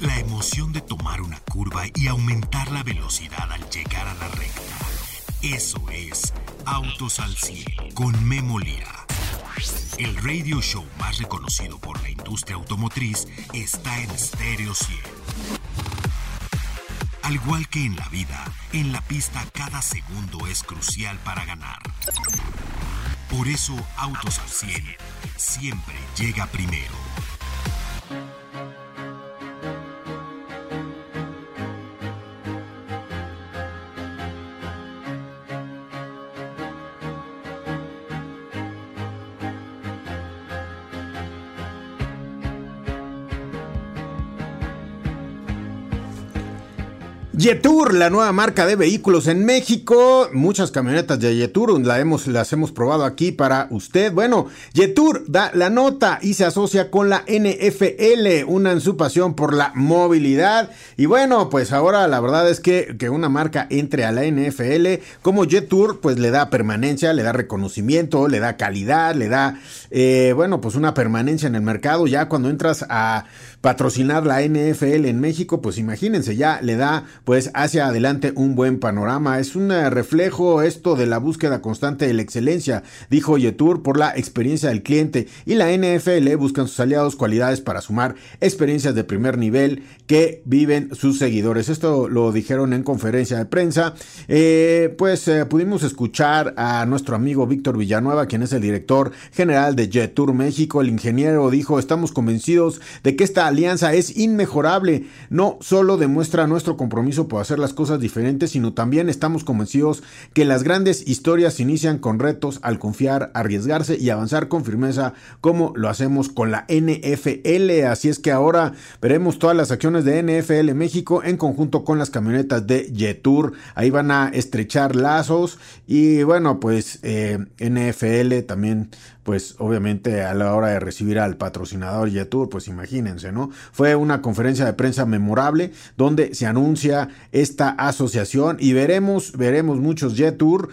La emoción de tomar una curva y aumentar la velocidad al llegar a la recta. Eso es Autos al Cielo con Memo Lira. El radio show más reconocido por la industria automotriz está en Stereo 100. Al igual que en la vida, en la pista cada segundo es crucial para ganar. Por eso Autos al 100 siempre llega primero. Yetur, la nueva marca de vehículos en México. Muchas camionetas de Yetur la hemos, las hemos probado aquí para usted. Bueno, Yetur da la nota y se asocia con la NFL, una en su pasión por la movilidad. Y bueno, pues ahora la verdad es que, que una marca entre a la NFL como Yetur, pues le da permanencia, le da reconocimiento, le da calidad, le da, eh, bueno, pues una permanencia en el mercado. Ya cuando entras a patrocinar la NFL en México, pues imagínense, ya le da pues hacia adelante un buen panorama. Es un eh, reflejo esto de la búsqueda constante de la excelencia, dijo Yetur, por la experiencia del cliente y la NFL buscan sus aliados cualidades para sumar experiencias de primer nivel que viven sus seguidores. Esto lo dijeron en conferencia de prensa. Eh, pues eh, pudimos escuchar a nuestro amigo Víctor Villanueva, quien es el director general de Yetur México. El ingeniero dijo, estamos convencidos de que esta alianza es inmejorable. No solo demuestra nuestro compromiso por hacer las cosas diferentes, sino también estamos convencidos que las grandes historias inician con retos al confiar, arriesgarse y avanzar con firmeza como lo hacemos con la NFL. Así es que ahora veremos todas las acciones de NFL México en conjunto con las camionetas de Jetour. Ahí van a estrechar lazos y bueno, pues eh, NFL también pues obviamente a la hora de recibir al patrocinador Jetour, pues imagínense, ¿no? Fue una conferencia de prensa memorable donde se anuncia esta asociación y veremos, veremos muchos Jetour.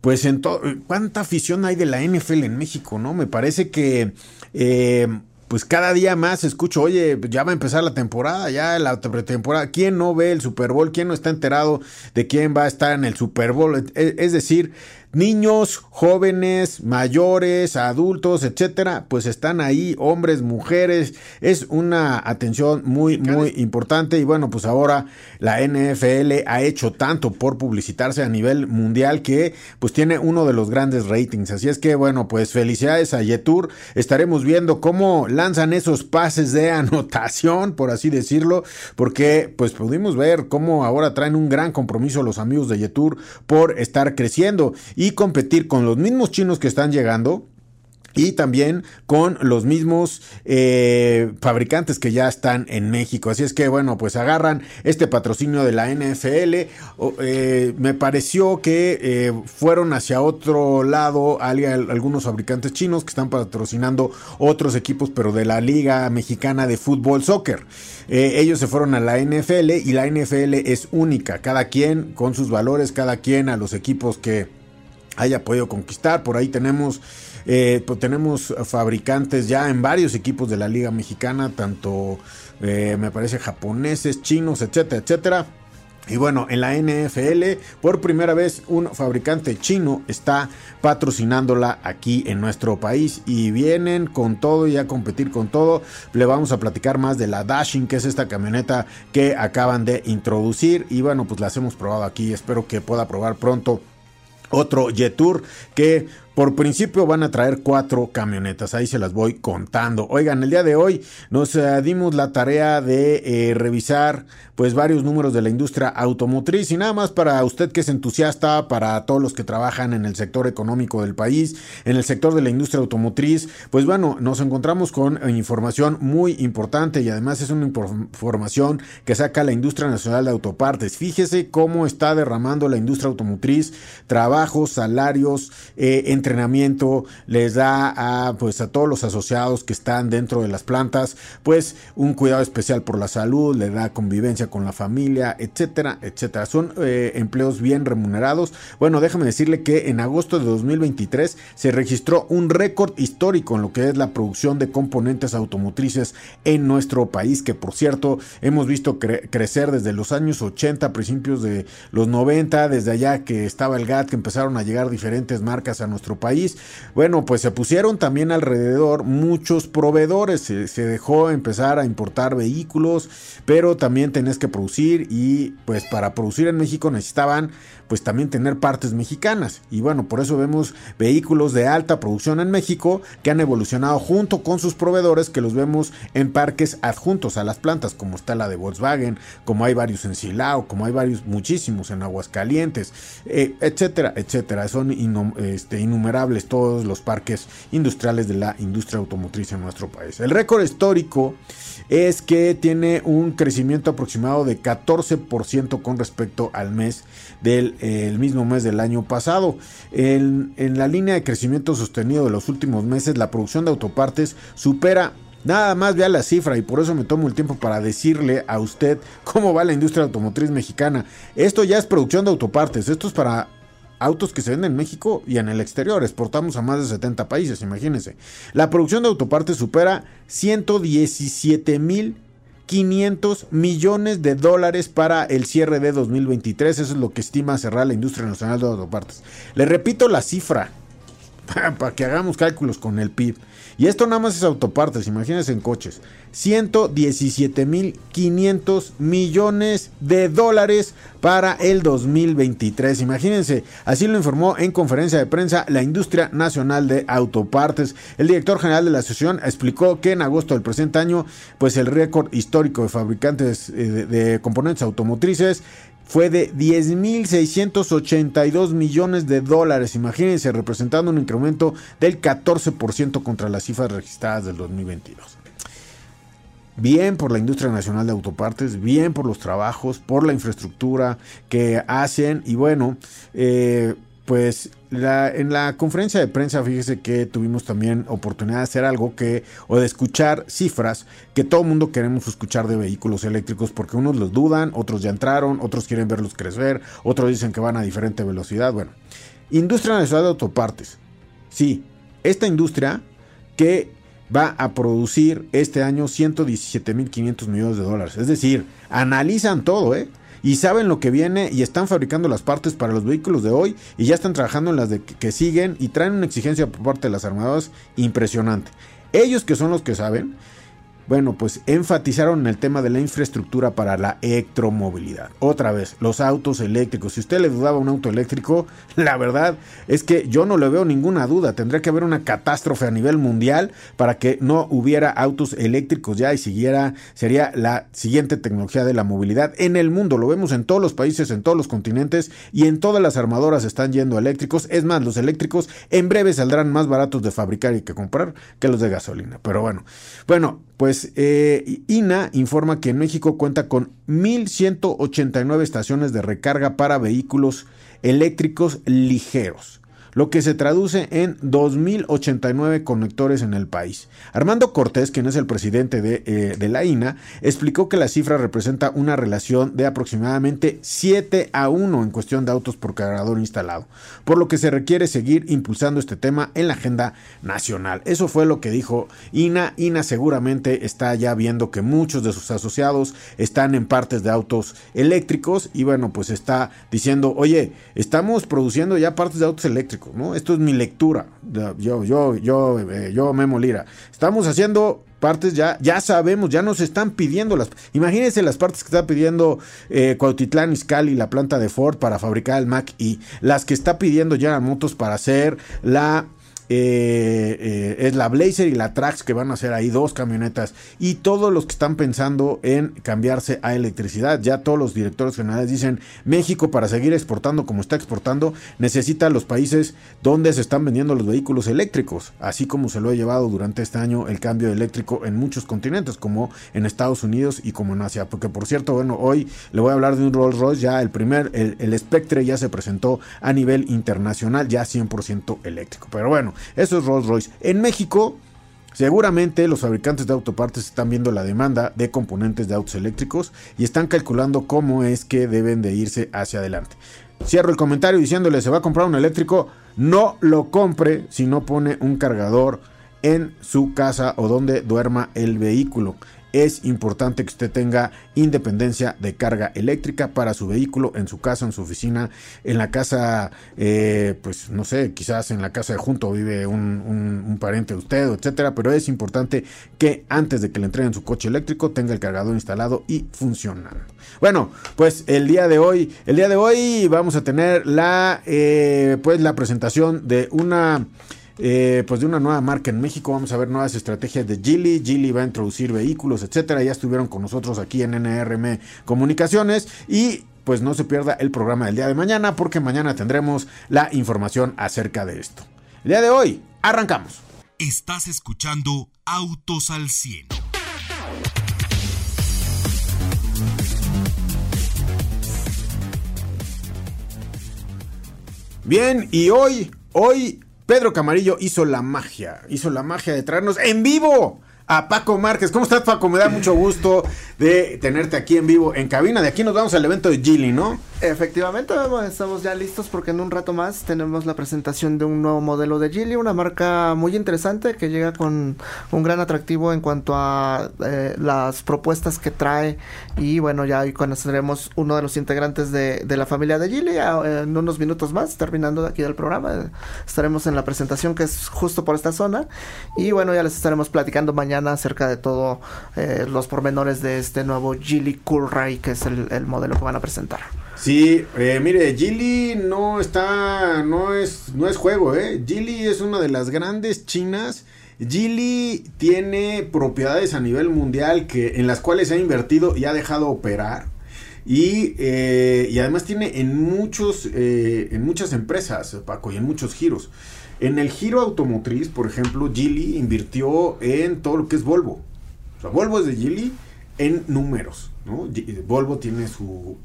Pues en todo, ¿cuánta afición hay de la NFL en México, no? Me parece que eh, pues cada día más escucho, oye, ya va a empezar la temporada, ya la pretemporada, ¿quién no ve el Super Bowl? ¿Quién no está enterado de quién va a estar en el Super Bowl? Es decir, niños, jóvenes, mayores, adultos, etcétera, pues están ahí, hombres, mujeres, es una atención muy, muy importante. Y bueno, pues ahora la NFL ha hecho tanto por publicitarse a nivel mundial que pues tiene uno de los grandes ratings, así es que bueno, pues felicidades a Yetur, estaremos viendo cómo lanzan esos pases de anotación, por así decirlo, porque pues pudimos ver cómo ahora traen un gran compromiso los amigos de Yetur por estar creciendo. y competir con los mismos chinos que están llegando y también con los mismos eh, fabricantes que ya están en México. Así es que bueno, pues agarran este patrocinio de la NFL. Eh, me pareció que eh, fueron hacia otro lado algunos fabricantes chinos que están patrocinando otros equipos, pero de la Liga Mexicana de Fútbol Soccer. ellos se fueron a la NFL y la NFL es única, cada quien con sus valores, cada quien a los equipos que haya podido conquistar. Por ahí tenemos, eh, pues tenemos fabricantes ya en varios equipos de la Liga Mexicana, tanto eh, me parece japoneses, chinos, etcétera, etcétera. Y bueno, en la NFL, por primera vez, un fabricante chino está patrocinándola aquí en nuestro país. Y vienen con todo y a competir con todo. Le vamos a platicar más de la Dashing, que es esta camioneta que acaban de introducir. Y bueno, pues las hemos probado aquí. Espero que pueda probar pronto otro Jetour que por principio van a traer cuatro camionetas, ahí se las voy contando. Oigan, el día de hoy nos eh, dimos la tarea de eh, revisar pues varios números de la industria automotriz y nada más para usted que es entusiasta, para todos los que trabajan en el sector económico del país, en el sector de la industria automotriz, pues bueno, nos encontramos con información muy importante y además es una información que saca la industria nacional de autopartes. Fíjese cómo está derramando la industria automotriz trabajos, salarios, eh, entrenamiento, les da a, pues, a todos los asociados que están dentro de las plantas, pues un cuidado especial por la salud, le da convivencia con la familia, etcétera, etcétera. Son eh, empleos bien remunerados. Bueno, déjame decirle que en agosto de 2023 se registró un récord histórico en lo que es la producción de componentes automotrices en nuestro país, que por cierto hemos visto crecer desde los años 80, principios de los 90, desde allá que estaba el GATT, que empezaron a llegar diferentes marcas a nuestro país. Bueno, pues se pusieron también alrededor muchos proveedores, se, dejó empezar a importar vehículos, pero también tenés que producir y pues para producir en México necesitaban pues también tener partes mexicanas. Y bueno, por eso vemos vehículos de alta producción en México que han evolucionado junto con sus proveedores que los vemos en parques adjuntos a las plantas, como está la de Volkswagen, como hay varios en Silao, como hay varios, muchísimos en Aguascalientes, eh, etcétera, etcétera. Son este, todos los parques industriales de la industria automotriz en nuestro país. El récord histórico es que tiene un crecimiento aproximado de 14% con respecto al mes del mismo mes del año pasado. En, en la línea de crecimiento sostenido de los últimos meses, la producción de autopartes supera Nada más vea la cifra y por eso me tomo el tiempo para decirle a usted cómo va la industria automotriz mexicana. Esto ya es producción de autopartes, esto es para autos que se venden en México y en el exterior. Exportamos a más de 70 países, imagínense. La producción de autopartes supera 117 mil 500 millones de dólares para el cierre de 2023. Eso es lo que estima cerrar la industria nacional de autopartes. Le repito la cifra para que hagamos cálculos con el PIB. Y esto nada más es autopartes, imagínense en coches. 117.500 millones de dólares para el 2023. Imagínense, así lo informó en conferencia de prensa la industria nacional de autopartes. El director general de la asociación explicó que en agosto del presente año, pues el récord histórico de fabricantes eh, de, de componentes automotrices fue de 10.682 millones de dólares. Imagínense, representando un incremento del 14% contra las cifras registradas del 2022. Bien por la industria nacional de autopartes, bien por los trabajos, por la infraestructura que hacen y bueno, eh, pues en la conferencia de prensa, fíjese que tuvimos también oportunidad de hacer algo que, o de escuchar cifras que todo mundo queremos escuchar de vehículos eléctricos, porque unos los dudan, otros ya entraron, otros quieren verlos crecer, otros dicen que van a diferente velocidad. Bueno, industria nacional de autopartes. Sí, esta industria que va a producir este año 117.500 millones de dólares. Es decir, analizan todo, ¿eh? Y saben lo que viene y están fabricando las partes para los vehículos de hoy y ya están trabajando en las de que siguen y traen una exigencia por parte de las armadoras impresionante. Ellos que son los que saben, bueno, pues enfatizaron el tema de la infraestructura para la electromovilidad. Otra vez, los autos eléctricos. Si usted le dudaba un auto eléctrico, la verdad es que yo no le veo ninguna duda. Tendría que haber una catástrofe a nivel mundial para que no hubiera autos eléctricos ya y siguiera, sería la siguiente tecnología de la movilidad en el mundo. Lo vemos en todos los países, en todos los continentes y en todas las armadoras están yendo eléctricos. Es más, los eléctricos en breve saldrán más baratos de fabricar y que comprar que los de gasolina. Pero bueno, bueno, pues eh, INA informa que en México cuenta con 1.189 estaciones de recarga para vehículos eléctricos ligeros lo que se traduce en 2.089 conectores en el país. Armando Cortés, quien es el presidente de, eh, la INA, explicó que la cifra representa una relación de aproximadamente 7 a 1 en cuestión de autos por cargador instalado, por lo que se requiere seguir impulsando este tema en la agenda nacional. Eso fue lo que dijo INA. INA seguramente está ya viendo que muchos de sus asociados están en partes de autos eléctricos y bueno, pues está diciendo, oye, estamos produciendo ya partes de autos eléctricos esto es mi lectura. Yo, yo, yo, eh, yo, Memo Lira. Estamos haciendo partes ya, ya sabemos, ya nos están pidiendo las. Imagínense las partes que está pidiendo eh, Cuautitlán Izcalli, la planta de Ford para fabricar el Mac y las que está pidiendo ya Motos para hacer la. Eh, es la Blazer y la Trax que van a ser ahí dos camionetas. Y todos los que están pensando en cambiarse a electricidad, ya todos los directores generales dicen, México para seguir exportando como está exportando, necesita los países donde se están vendiendo los vehículos eléctricos, así como se lo ha llevado durante este año el cambio eléctrico en muchos continentes, como en Estados Unidos y como en Asia. Porque por cierto, bueno, hoy le voy a hablar de un Rolls Royce, ya el primer, el, el Spectre ya se presentó a nivel internacional, ya 100% eléctrico. Pero bueno, eso es Rolls Royce. En México... Seguramente los fabricantes de autopartes están viendo la demanda de componentes de autos eléctricos y están calculando cómo es que deben de irse hacia adelante. Cierro el comentario diciéndole, se va a comprar un eléctrico, no lo compre si no pone un cargador en su casa o donde duerma el vehículo es importante que usted tenga independencia de carga eléctrica para su vehículo, en su casa, en su oficina, en la casa, eh, pues no sé, quizás en la casa de junto vive un, un, pariente de usted, etcétera, pero es importante que antes de que le entreguen su coche eléctrico tenga el cargador instalado y funcionando. Bueno, pues el día de hoy, el día de hoy vamos a tener la, eh, pues la presentación de una eh, pues de una nueva marca en México. Vamos a ver nuevas estrategias de Gili. Gili va a introducir vehículos, etcétera. Ya estuvieron con nosotros aquí en NRM Comunicaciones y pues no se pierda el programa del día de mañana porque mañana tendremos la información acerca de esto. El día de hoy, arrancamos. Estás escuchando Autos al 100. Bien, y hoy, hoy Pedro Camarillo hizo la magia, hizo la magia de traernos en vivo a Paco Márquez. ¿Cómo estás, Paco? Me da mucho gusto de tenerte aquí en vivo en cabina. De aquí nos vamos al evento de Gili, ¿no? Efectivamente, estamos ya listos porque en un rato más tenemos la presentación de un nuevo modelo de Gili, una marca muy interesante que llega con un gran atractivo en cuanto a eh, las propuestas que trae. Y bueno, ya hoy conoceremos uno de los integrantes de, la familia de Gili en unos minutos más, terminando de aquí del programa, estaremos en la presentación que es justo por esta zona. Y bueno, ya les estaremos platicando mañana acerca de todo eh, los pormenores de este nuevo Gili Cool Ray que es el modelo que van a presentar. Sí, eh, mire, Gili no está, no es, no es juego, ¿eh? Gili es una de las grandes chinas. Gili tiene propiedades a nivel mundial que, en las cuales ha invertido y ha dejado operar. Y, eh, y además tiene en, muchos, eh, en muchas empresas, Paco, y en muchos giros. En el giro automotriz, por ejemplo, Gili invirtió en todo lo que es Volvo. O sea, Volvo es de Gili en números. Volvo tiene su,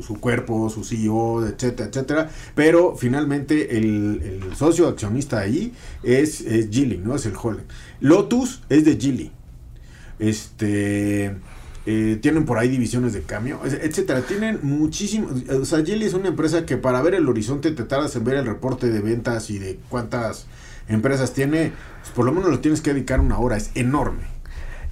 su, cuerpo, su CEO, etcétera, etcétera, pero finalmente el, socio accionista ahí es, es ¿no? Es el Holland. Lotus es de Geely. Este... Eh, tienen por ahí divisiones de cambio, etcétera. Tienen muchísimo. O sea, Geely es una empresa que para ver el horizonte te tardas en ver el reporte de ventas y de cuántas empresas tiene. Pues por lo menos lo tienes que dedicar una hora. Es enorme.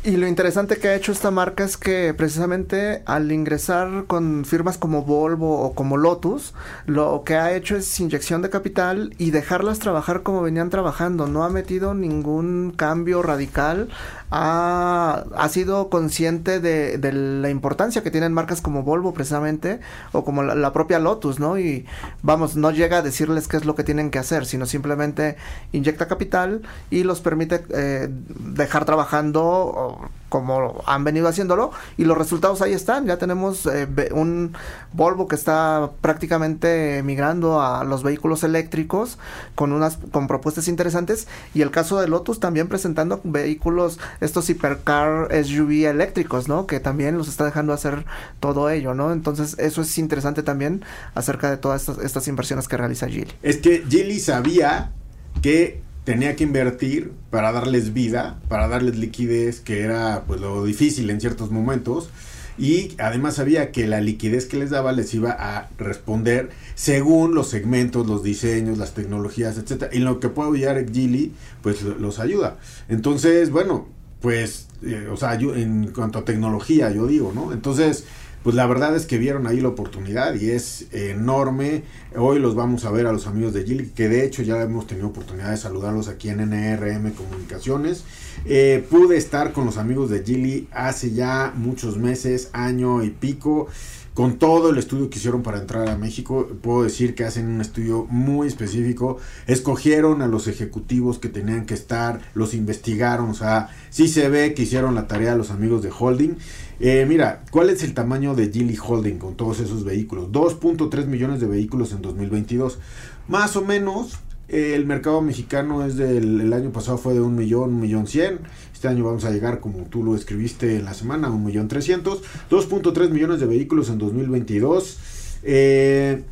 Y lo interesante que ha hecho esta marca es que precisamente al ingresar con firmas como Volvo o como Lotus, lo que ha hecho es inyección de capital y dejarlas trabajar como venían trabajando. No ha metido ningún cambio radical. Ha, ha sido consciente de, de, la importancia que tienen marcas como Volvo precisamente o como la, la, propia Lotus, ¿no? Y vamos, no llega a decirles qué es lo que tienen que hacer, sino simplemente inyecta capital y los permite eh, dejar trabajando como han venido haciéndolo y los resultados ahí están. Ya tenemos eh, un Volvo que está prácticamente migrando a los vehículos eléctricos con unas con propuestas interesantes y el caso de Lotus también presentando vehículos estos hipercar SUV eléctricos, ¿no? Que también los está dejando hacer todo ello, ¿no? Entonces eso es interesante también acerca de todas estas, estas inversiones que realiza Geely. Es que Geely sabía que tenía que invertir para darles vida, para darles liquidez, que era pues lo difícil en ciertos momentos. Y además sabía que la liquidez que les daba les iba a responder según los segmentos, los diseños, las tecnologías, etcétera. Y lo que puede apoyar Gili, pues los ayuda. Entonces, bueno, pues, eh, o sea, en cuanto a tecnología, yo digo, ¿no? Entonces, pues la verdad es que vieron ahí la oportunidad y es enorme. Hoy los vamos a ver a los amigos de Gili, que de hecho ya hemos tenido oportunidad de saludarlos aquí en NRM Comunicaciones. Eh, pude estar con los amigos de Gili hace ya muchos meses, año y pico. Con todo el estudio que hicieron para entrar a México, puedo decir que hacen un estudio muy específico. Escogieron a los ejecutivos que tenían que estar, los investigaron, o sea, sí se ve que hicieron la tarea los amigos de Holding. Eh, mira, ¿cuál es el tamaño de Gilly Holding con todos esos vehículos? 2.3 millones de vehículos en 2022. Más o menos, el mercado mexicano es del el año pasado fue de un millón, un millón cien. Este año vamos a llegar, como tú lo escribiste en la semana, a un millón trescientos. 2.3 millones de vehículos en 2022. Eh,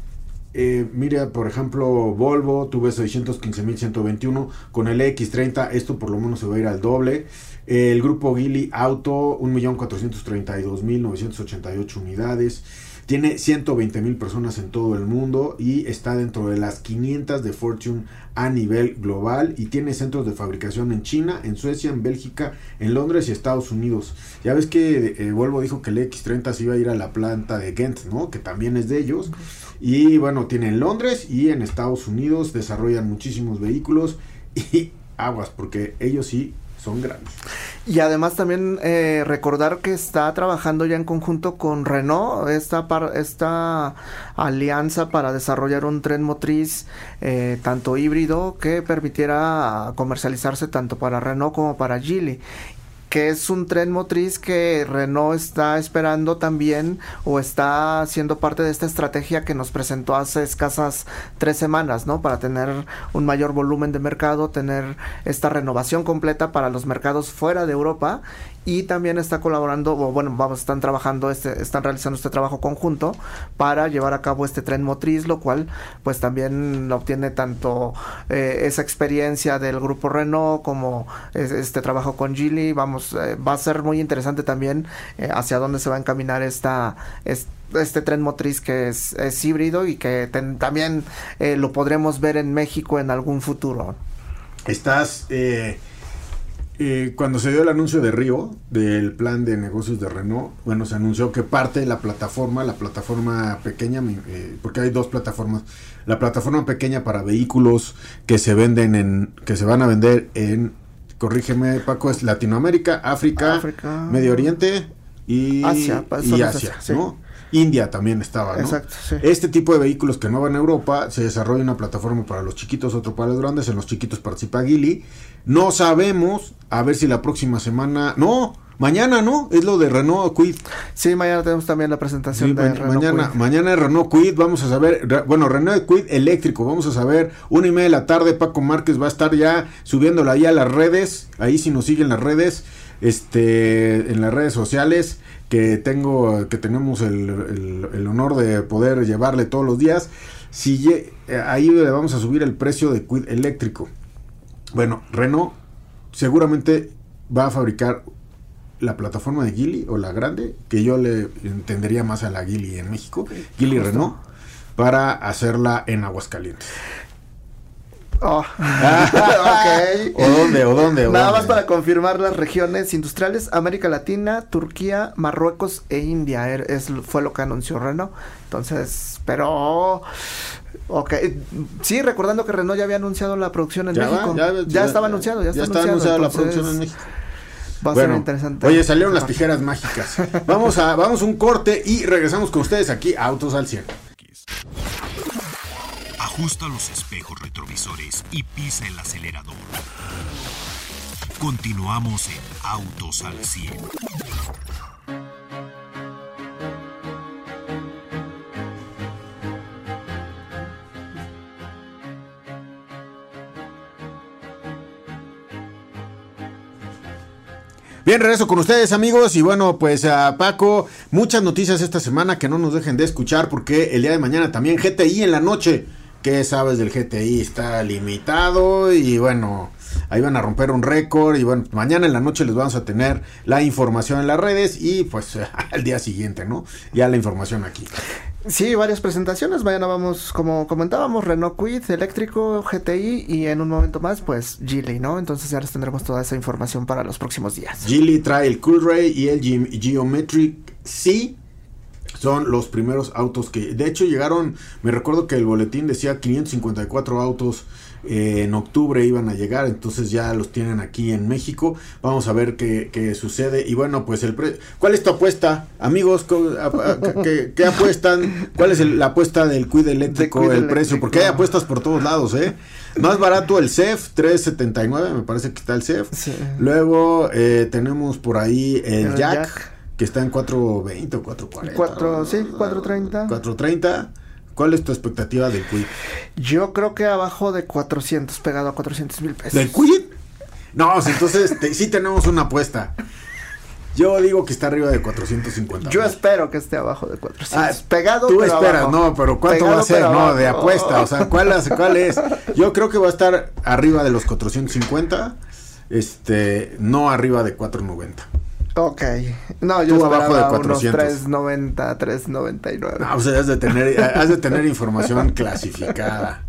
eh, mira, por ejemplo, Volvo, tuve 615.121 con el X30, esto por lo menos se va a ir al doble. El grupo Gili Auto, 1.432.988 unidades. Tiene 120 mil personas en todo el mundo y está dentro de las 500 de Fortune a nivel global y tiene centros de fabricación en China, en Suecia, en Bélgica, en Londres y Estados Unidos. Ya ves que eh, Volvo dijo que el X30 se iba a ir a la planta de Ghent, ¿no? Que también es de ellos. Y bueno, tiene en Londres y en Estados Unidos, desarrollan muchísimos vehículos y aguas, porque ellos sí son grandes. Y además también eh, recordar que está trabajando ya en conjunto con Renault, esta, esta alianza para desarrollar un tren motriz eh, tanto híbrido que permitiera comercializarse tanto para Renault como para Geely que es un tren motriz que Renault está esperando también o está siendo parte de esta estrategia que nos presentó hace escasas tres semanas, ¿no? Para tener un mayor volumen de mercado, tener esta renovación completa para los mercados fuera de Europa y también está colaborando, o bueno, vamos, están trabajando, este, están realizando este trabajo conjunto para llevar a cabo este tren motriz, lo cual pues también obtiene tanto eh, esa experiencia del grupo Renault como este trabajo con Gili, vamos, eh, va a ser muy interesante también eh, hacia dónde se va a encaminar esta, este tren motriz que es, híbrido y que también lo podremos ver en México en algún futuro. Estás eh, cuando se dio el anuncio de Río, del plan de negocios de Renault, bueno, se anunció que parte de la plataforma, la plataforma pequeña, eh, porque hay dos plataformas, la plataforma pequeña para vehículos que se venden en, que se van a vender en, corrígeme Paco, es Latinoamérica, África, Medio Oriente y Asia, y Asia ¿no? India también estaba, ¿no? Exacto, sí. Este tipo de vehículos que no van a Europa, se desarrolla una plataforma para los chiquitos, otro para los grandes, en los chiquitos participa Gili. No sabemos, a ver si la próxima semana, no, mañana, ¿no? Es lo de Renault Quid. Sí, mañana tenemos también la presentación de Renault mañana, Mañana es Renault Quid, vamos a saber, bueno, Renault Quid eléctrico, vamos a saber, una y media de la tarde, Paco Márquez va a estar ya subiéndola ahí a las redes, ahí si nos siguen las redes, este, en las redes sociales que tengo, que tenemos el, honor de poder llevarle todos los días. Si eh, ahí le vamos a subir el precio de Quid eléctrico. Bueno, Renault seguramente va a fabricar la plataforma de Gili o la grande, que yo le entendería más a la Gili en México, Gili Renault, para hacerla en Aguascalientes. Oh. ¿O dónde? ¿O dónde? Nada más para confirmar las regiones industriales, América Latina, Turquía, Marruecos e India es, fue lo que anunció Renault. Entonces, pero... Ok, sí, recordando que Renault ya había anunciado la producción en México. ya, estaba anunciado, ya, está anunciado, la producción en México. Va a ser interesante. Oye, salieron las tijeras mágicas. vamos a vamos un corte y regresamos con ustedes aquí a Autos al Cielo. Ajusta los espejos retrovisores y pisa el acelerador. Continuamos en Autos al 100. Bien, regreso con ustedes amigos y bueno, pues a Paco, muchas noticias esta semana que no nos dejen de escuchar porque el día de mañana también GTI en la noche ¿Qué sabes del GTI? Está limitado y bueno, ahí van a romper un récord y bueno, mañana en la noche les vamos a tener la información en las redes y pues al día siguiente, ¿no? Ya la información aquí. Sí, varias presentaciones. Mañana vamos, como comentábamos, Renault Quid, eléctrico, GTI y en un momento más, pues Geely, ¿no? Entonces ya les tendremos toda esa información para los próximos días. Geely trae el Coolray y el Geometric C son los primeros autos que, de hecho, llegaron, me recuerdo que el boletín decía 554 autos eh, en octubre iban a llegar, entonces ya los tienen aquí en México. Vamos a ver qué, qué sucede. Y bueno, pues el pre ¿cuál es tu apuesta? Amigos, ¿qué, apuestan? ¿Cuál es la apuesta del cuide eléctrico, el precio? Porque hay apuestas por todos lados, ¿eh? Más barato el CEF, 3.79, me parece que está el CEF. Luego eh, tenemos por ahí el, Jack, que está en 4.20 o 4.40. 4, sí, 4.30. 4.30. ¿Cuál es tu expectativa del Quid? Yo creo que abajo de 400, pegado a 400 mil pesos. ¿Del Quid? No, entonces sí tenemos una apuesta. Yo digo que está arriba de 450. Yo espero que esté abajo de 400. Ah, pegado, Tú esperas, no, pero ¿cuánto va a ser? No, de apuesta. O sea, ¿cuál, ¿cuál es? Yo creo que va a estar arriba de los 450. Este, no arriba de 490. Ok. No, yo Tú abajo de 400. 390, 399. No, o sea, has de tener, has de tener información clasificada.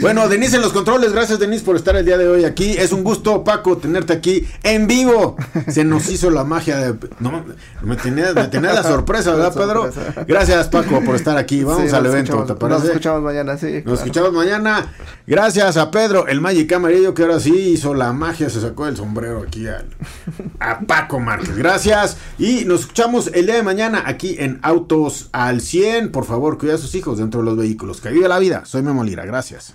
Bueno, Denise en los controles, gracias Denise por estar el día de hoy aquí. Es un gusto, Paco, tenerte aquí en vivo. Se nos hizo la magia de... No, me tenía, me tenía la sorpresa, ¿verdad, Pedro? Gracias, Paco, por estar aquí. Vamos al evento, ¿te parece? Nos escuchamos mañana, sí. Nos escuchamos mañana. Gracias a Pedro, el Magic Amarillo, que ahora sí hizo la magia, se sacó el sombrero aquí a Paco Márquez. Gracias. Y nos escuchamos el día de mañana aquí en Autos al 100. Por favor, cuida a sus hijos dentro de los vehículos. Que vive la vida. Soy Memo Lira. Gracias.